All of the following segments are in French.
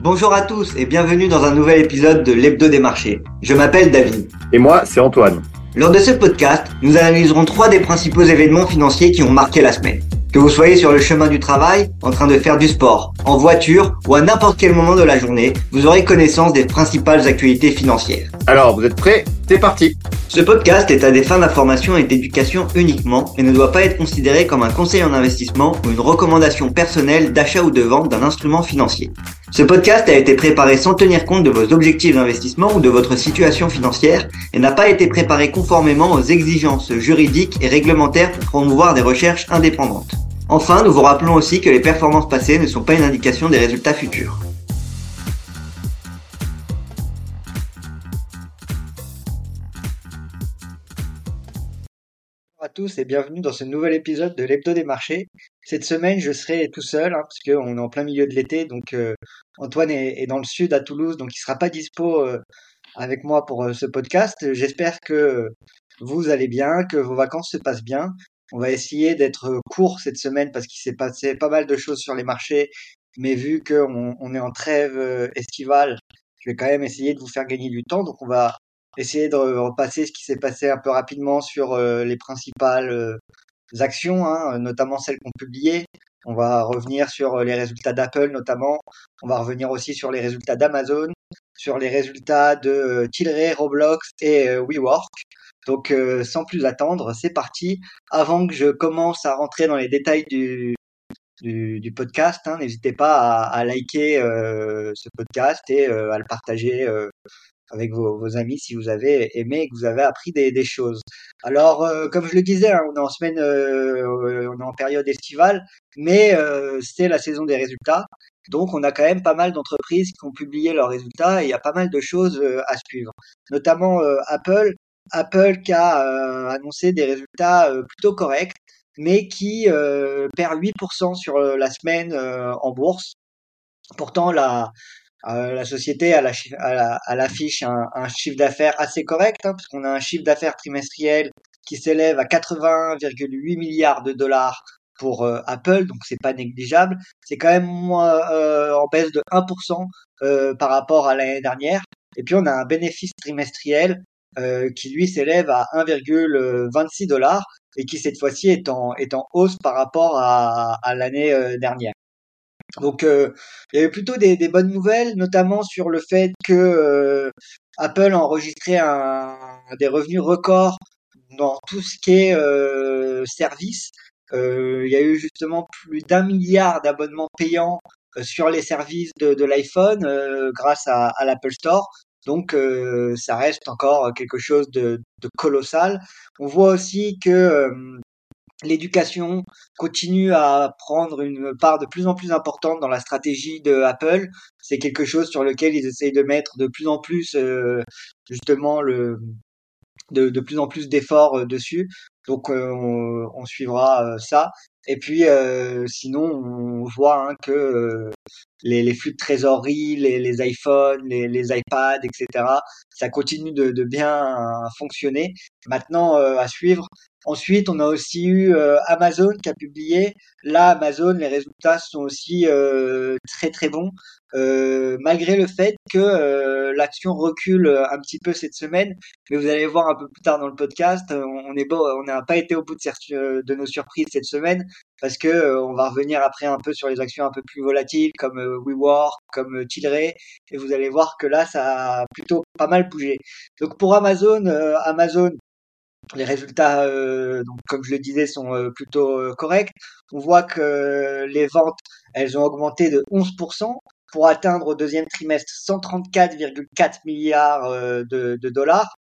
Bonjour à tous et bienvenue dans un nouvel épisode de l'Hebdo des marchés. Je m'appelle David. Et moi, c'est Antoine. Lors de ce podcast, nous analyserons trois des principaux événements financiers qui ont marqué la semaine. Que vous soyez sur le chemin du travail, en train de faire du sport, en voiture ou à n'importe quel moment de la journée, vous aurez connaissance des principales actualités financières. Alors, vous êtes prêts? C'est parti Ce podcast est à des fins d'information et d'éducation uniquement et ne doit pas être considéré comme un conseil en investissement ou une recommandation personnelle d'achat ou de vente d'un instrument financier. Ce podcast a été préparé sans tenir compte de vos objectifs d'investissement ou de votre situation financière et n'a pas été préparé conformément aux exigences juridiques et réglementaires pour promouvoir des recherches indépendantes. Enfin, nous vous rappelons aussi que les performances passées ne sont pas une indication des résultats futurs. Bonjour à tous et bienvenue dans ce nouvel épisode de l'Hebdo des marchés. Cette semaine, je serai tout seul hein, parce qu'on est en plein milieu de l'été, donc euh, Antoine est, dans le sud à Toulouse, donc il sera pas dispo euh, avec moi pour euh, ce podcast. J'espère que vous allez bien, que vos vacances se passent bien. On va essayer d'être court cette semaine parce qu'il s'est passé pas mal de choses sur les marchés, mais vu qu'on on est en trêve estivale, je vais quand même essayer de vous faire gagner du temps. Donc on va essayer de repasser ce qui s'est passé un peu rapidement sur les principales actions, hein, notamment celles qu'on publiées. On va revenir sur euh, les résultats d'Apple notamment. On va revenir aussi sur les résultats d'Amazon, sur les résultats de Tilray, Roblox et WeWork. Donc sans plus attendre, c'est parti. Avant que je commence à rentrer dans les détails du, du, podcast, hein, n'hésitez pas à, liker euh, ce podcast et euh, à le partager euh, avec vos, amis si vous avez aimé et que vous avez appris des, choses. Alors, comme je le disais, hein, on est en semaine, on est en période estivale, mais c'est la saison des résultats. Donc, on a quand même pas mal d'entreprises qui ont publié leurs résultats et il y a pas mal de choses à suivre. Notamment Apple, Apple qui a euh, annoncé des résultats euh, plutôt corrects, mais qui euh, perd 8% sur la semaine en bourse. Pourtant, la, la société a l'affiche un, chiffre d'affaires assez correct, hein, a un chiffre d'affaires trimestriel qui s'élève à 80,8 milliards de dollars pour euh, Apple, donc c'est pas négligeable. C'est quand même euh, en baisse de 1% euh, par rapport à l'année dernière. Et puis on a un bénéfice trimestriel euh, qui lui s'élève à 1,26 dollars et qui cette fois-ci est en, est en hausse par rapport à, l'année euh, dernière. Donc euh, il y avait plutôt des, des, bonnes nouvelles, notamment sur le fait que Apple a enregistré un, des revenus records dans tout ce qui est service. il y a eu justement plus d'un milliard d'abonnements payants sur les services de, de l'iPhone grâce à, à l'Apple Store. Donc euh, ça reste encore quelque chose de, de, colossal. On voit aussi que euh, l'éducation continue à prendre une part de plus en plus importante dans la stratégie de Apple. C'est quelque chose sur lequel ils essayent de mettre de plus en plus euh, justement le de, de, plus en plus d'efforts dessus. Donc on, on, suivra ça. Et puis sinon on voit hein, que les, les, flux de trésorerie, les, les iPhones, les, les, iPads, etc. Ça continue de, de bien fonctionner. Maintenant, euh, à suivre. Ensuite, on a aussi eu euh, Amazon qui a publié. Là, Amazon, les résultats sont aussi euh, très très bons, malgré le fait que l'action recule un petit peu cette semaine. Mais vous allez voir un peu plus tard dans le podcast, on est on n'a pas été au bout de, de nos surprises cette semaine parce que on va revenir après un peu sur les actions un peu plus volatiles comme WeWork, comme Tilray, et vous allez voir que là, ça a plutôt pas mal bougé. Donc pour Amazon, Amazon, les résultats, euh, donc, comme je le disais, sont euh, plutôt euh, corrects. On voit que les ventes, elles ont augmenté de 11% pour atteindre au deuxième trimestre 134,4 milliards de, de, dollars.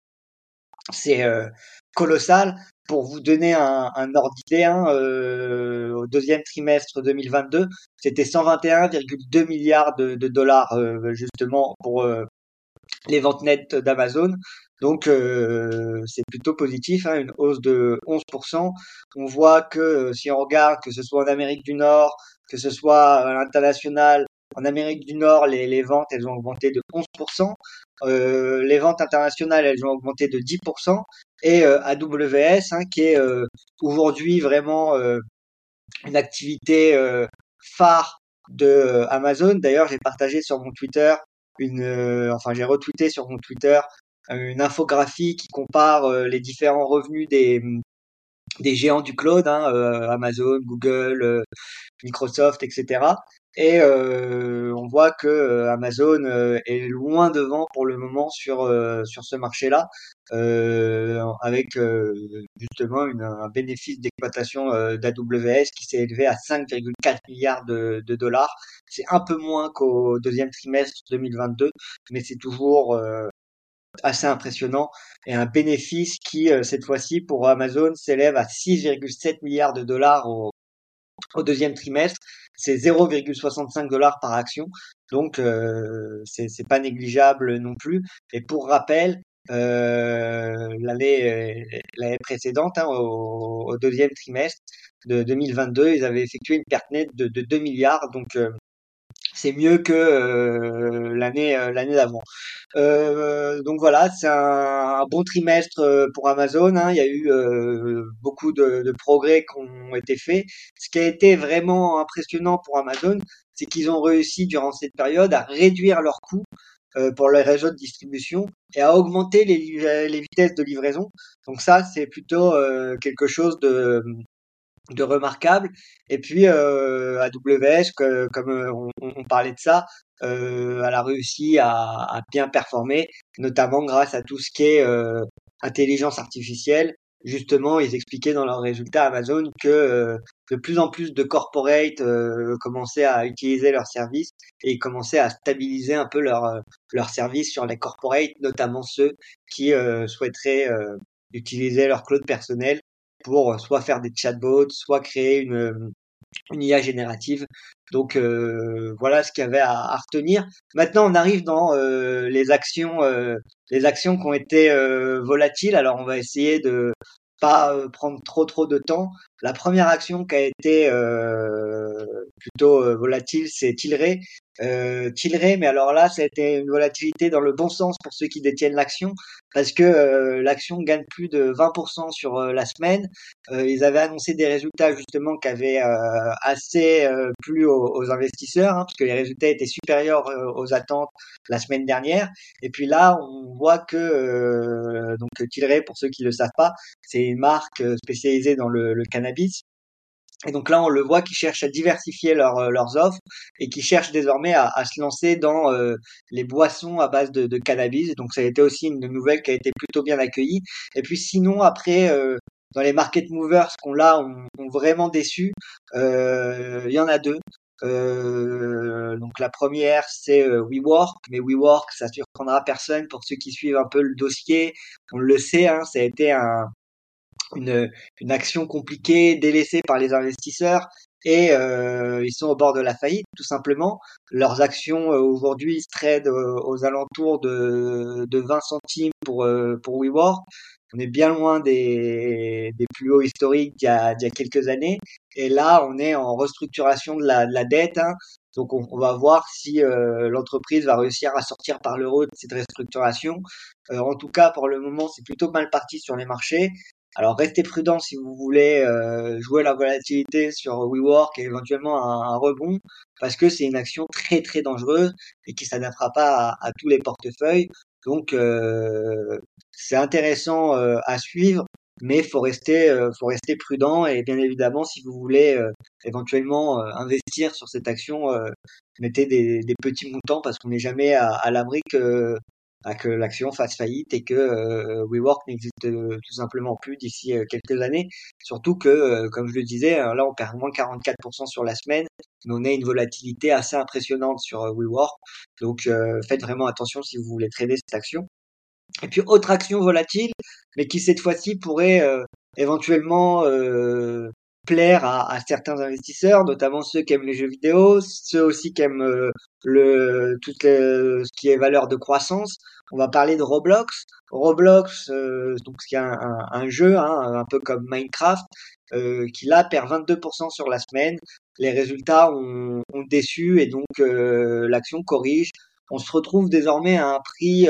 C'est colossal. Pour vous donner un, un ordre d'idée, hein, au deuxième trimestre 2022, c'était 121,2 milliards de, de dollars justement pour les ventes nettes d'Amazon. Donc euh, c'est plutôt positif, hein, une hausse de 11%. On voit que si on regarde que ce soit en Amérique du Nord, que ce soit à l'international, en Amérique du Nord, les, les, ventes elles ont augmenté de 11%. Euh, les ventes internationales elles ont augmenté de 10%. Et euh, AWS, hein, qui est euh, aujourd'hui vraiment euh, une activité phare de Amazon. D'ailleurs, j'ai partagé sur mon Twitter une, enfin j'ai retweeté sur mon Twitter une infographie qui compare les différents revenus des des géants du cloud, hein, Amazon, Google, Microsoft, etc. Et euh, on voit que euh, Amazon euh, est loin devant pour le moment sur sur ce marché-là, avec justement une, un bénéfice d'exploitation d'AWS qui s'est élevé à 5,4 milliards de, de dollars. C'est un peu moins qu'au deuxième trimestre 2022, mais c'est toujours assez impressionnant et un bénéfice qui cette fois-ci pour Amazon s'élève à 6,7 milliards de dollars au, au deuxième trimestre, c'est 0,65 dollars par action, donc euh, c'est pas négligeable non plus. Et pour rappel, euh, l'année l'année précédente, hein, au, deuxième trimestre de 2022, ils avaient effectué une perte nette de, de 2 milliards, donc euh, c'est mieux que euh, l'année euh, l'année d'avant. Euh, donc voilà, c'est un, bon trimestre pour Amazon. Hein. Il y a eu beaucoup de, de, progrès qui ont été faits. Ce qui a été vraiment impressionnant pour Amazon, c'est qu'ils ont réussi durant cette période à réduire leurs coûts pour les réseaux de distribution et à augmenter les, les vitesses de livraison. Donc ça, c'est plutôt quelque chose de, de remarquable. Et puis euh, AWS, que, comme euh, on, on, parlait de ça, euh, elle a réussi à, à, bien performer, notamment grâce à tout ce qui est euh, intelligence artificielle. Justement, ils expliquaient dans leurs résultats Amazon que euh, de plus en plus de corporates euh, commençaient à utiliser leurs services et commençaient à stabiliser un peu leurs leur services sur les corporates, notamment ceux qui souhaiteraient utiliser leur cloud personnel pour euh, soit faire des chatbots, soit créer une, euh, une IA générative. Donc euh, voilà ce qu'il y avait à, à, retenir. Maintenant, on arrive dans les actions, les actions qui ont été volatiles. Alors, on va essayer de pas prendre trop trop de temps. La première action qui a été plutôt volatile, c'est Tilray euh, Tilray, mais alors là, été une volatilité dans le bon sens pour ceux qui détiennent l'action, parce que euh, l'action gagne plus de 20% sur euh, la semaine. Euh, ils avaient annoncé des résultats justement qui avaient assez plu aux, investisseurs, hein, parce que les résultats étaient supérieurs aux attentes la semaine dernière. Et puis là, on voit que donc Tilray, pour ceux qui ne le savent pas, c'est une marque spécialisée dans le cannabis et donc là, on le voit qui cherchent à diversifier euh, leurs offres et qui cherchent désormais à, à se lancer dans euh, les boissons à base de, de, cannabis. Donc ça a été aussi une nouvelle qui a été plutôt bien accueillie. Et puis sinon, après, euh, dans les market movers qu'on là ont, ont, vraiment déçu, il y en a deux. donc la première c'est WeWork, mais WeWork ça surprendra personne pour ceux qui suivent un peu le dossier. On le sait, hein, ça a été un, une, une action compliquée, délaissée par les investisseurs, et euh, ils sont au bord de la faillite, tout simplement. Leurs actions euh, aujourd'hui se tradent euh, aux alentours de, de 20 centimes pour, euh, pour WeWork. On est bien loin des, des plus hauts historiques d'il y, a, y a quelques années. Et là, on est en restructuration de la, de la dette. Hein. Donc, on, on, va voir si euh, l'entreprise va réussir à sortir par le haut de cette restructuration. Euh, en tout cas, pour le moment, c'est plutôt mal parti sur les marchés. Alors restez prudent si vous voulez euh, jouer la volatilité sur WeWork et éventuellement un, rebond, parce que c'est une action très très dangereuse et qui s'adaptera pas à, tous les portefeuilles. Donc euh, c'est intéressant euh, à suivre, mais faut rester faut rester prudent et bien évidemment si vous voulez éventuellement investir sur cette action, mettez des, petits montants parce qu'on n'est jamais à l'abri que que l'action fasse faillite et que euh, WeWork n'existe euh, tout simplement plus d'ici euh, quelques années. Surtout que, comme je le disais, là on perd moins 44% sur la semaine, on a une volatilité assez impressionnante sur WeWork. Donc faites vraiment attention si vous voulez trader cette action. Et puis autre action volatile, mais qui cette fois-ci pourrait éventuellement plaire à, à, certains investisseurs, notamment ceux qui aiment les jeux vidéo, ceux aussi qui aiment euh, le tout ce qui est valeur de croissance. On va parler de Roblox. Roblox, euh, donc c'est un, un, jeu hein, un peu comme Minecraft, euh, qui là perd 22% sur la semaine. Les résultats ont, ont déçu et donc euh, l'action corrige. On se retrouve désormais à un prix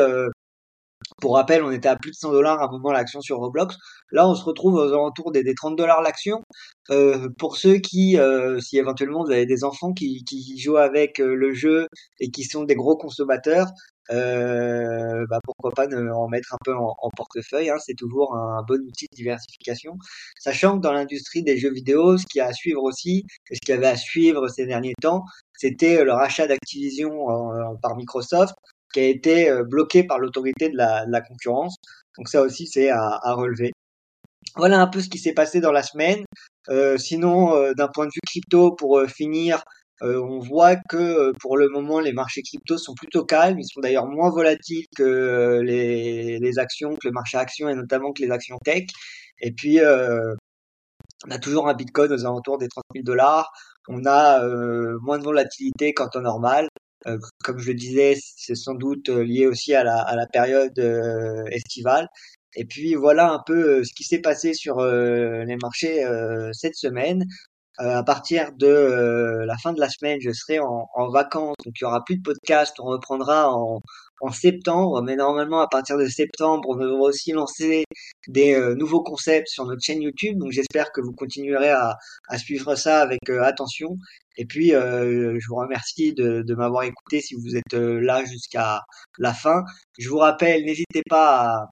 pour rappel, on était à plus de 100 dollars à un moment l'action sur Roblox. Là, on se retrouve aux alentours des, 30 dollars l'action. Euh, pour ceux qui, euh, si éventuellement vous avez des enfants qui, qui jouent avec euh, le jeu et qui sont des gros consommateurs, euh, bah pourquoi pas en mettre un peu en, portefeuille. Hein, c'est toujours un, bon outil de diversification. Sachant que dans l'industrie des jeux vidéo, ce qui a à suivre aussi, ce qu'il y avait à suivre ces derniers temps, c'était le rachat d'Activision par Microsoft, qui a été bloqué par l'autorité de la, de la concurrence. Donc ça aussi, c'est à, à relever. Voilà un peu ce qui s'est passé dans la semaine. Euh, sinon, euh, d'un point de vue crypto, pour euh, finir, on voit que pour le moment, les marchés crypto sont plutôt calmes. Ils sont d'ailleurs moins volatiles que les, actions, que le marché actions et notamment que les actions tech. Et puis, on a toujours un Bitcoin aux alentours des 30 000 dollars. On a moins de volatilité qu'en temps normal. comme je le disais, c'est sans doute lié aussi à la période estivale. Et puis voilà un peu euh, ce qui s'est passé sur euh, les marchés euh, cette semaine. à partir de la fin de la semaine, je serai en, en, vacances, donc il y aura plus de podcast. On reprendra en, en septembre, mais normalement à partir de septembre, on devra aussi lancer des nouveaux concepts sur notre chaîne YouTube. Donc j'espère que vous continuerez à, à suivre ça avec attention. Et puis je vous remercie de, de m'avoir écouté si vous êtes là jusqu'à la fin. Je vous rappelle, n'hésitez pas à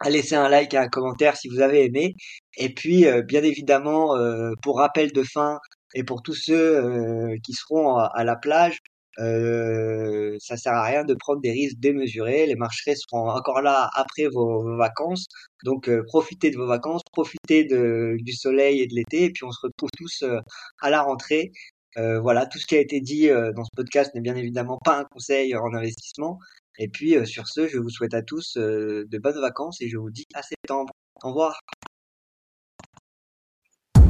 à laisser un like et un commentaire si vous avez aimé. Et puis, euh, bien évidemment, euh, pour rappel de fin et pour tous ceux euh, qui seront à, la plage, ça sert à rien de prendre des risques démesurés. Les marchés seront encore là après vos, vacances. Donc, profitez de vos vacances, profitez du soleil et de l'été. Et puis, on se retrouve tous à la rentrée. Voilà, tout ce qui a été dit dans ce podcast n'est bien évidemment pas un conseil en investissement, et puis, euh, sur ce, je vous souhaite à tous euh, de bonnes vacances et je vous dis à septembre. Au revoir.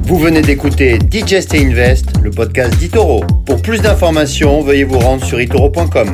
Vous venez d'écouter Digest et Invest, le podcast d'Itoro. Pour plus d'informations, veuillez vous rendre sur itoro.com.